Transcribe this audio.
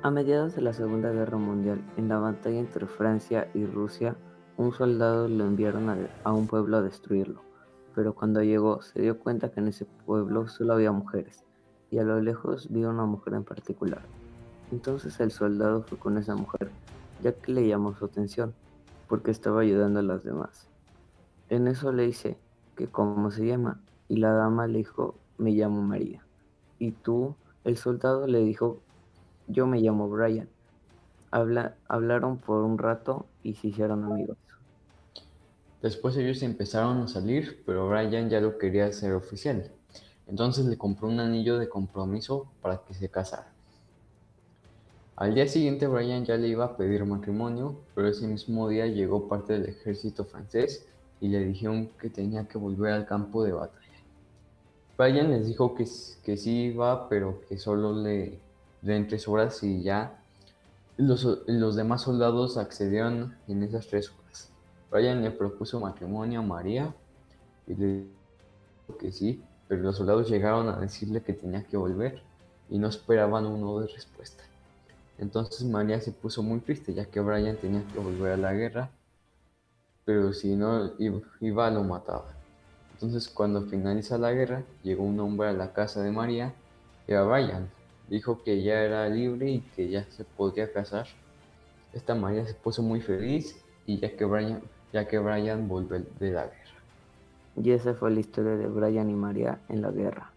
A mediados de la Segunda Guerra Mundial, en la batalla entre Francia y Rusia, un soldado lo enviaron a, un pueblo a destruirlo, pero cuando llegó se dio cuenta que en ese pueblo solo había mujeres, y a lo lejos vio una mujer en particular. Entonces el soldado fue con esa mujer, ya que le llamó su atención, porque estaba ayudando a las demás. En eso le dice que cómo se llama, y la dama le dijo, me llamo María. Y tú, el soldado le dijo yo me llamo Brian. Habla, hablaron por un rato y se hicieron amigos. Después ellos empezaron a salir, pero Brian ya lo quería hacer oficial. Entonces le compró un anillo de compromiso para que se casara. Al día siguiente Brian ya le iba a pedir matrimonio, pero ese mismo día llegó parte del ejército francés y le dijeron que tenía que volver al campo de batalla. Brian les dijo que, que sí iba, pero que solo le de tres horas y ya los, los demás soldados accedieron en esas tres horas. Brian le propuso matrimonio a María y le dijo que sí, pero los soldados llegaron a decirle que tenía que volver y no esperaban uno de respuesta. Entonces María se puso muy triste ya que Brian tenía que volver a la guerra, pero si no iba lo mataba. Entonces cuando finaliza la guerra, llegó un hombre a la casa de María y a Brian, dijo que ya era libre y que ya se podía casar. Esta María se puso muy feliz y ya que Brian, ya que Brian volvió de la guerra. Y esa fue la historia de Brian y María en la guerra.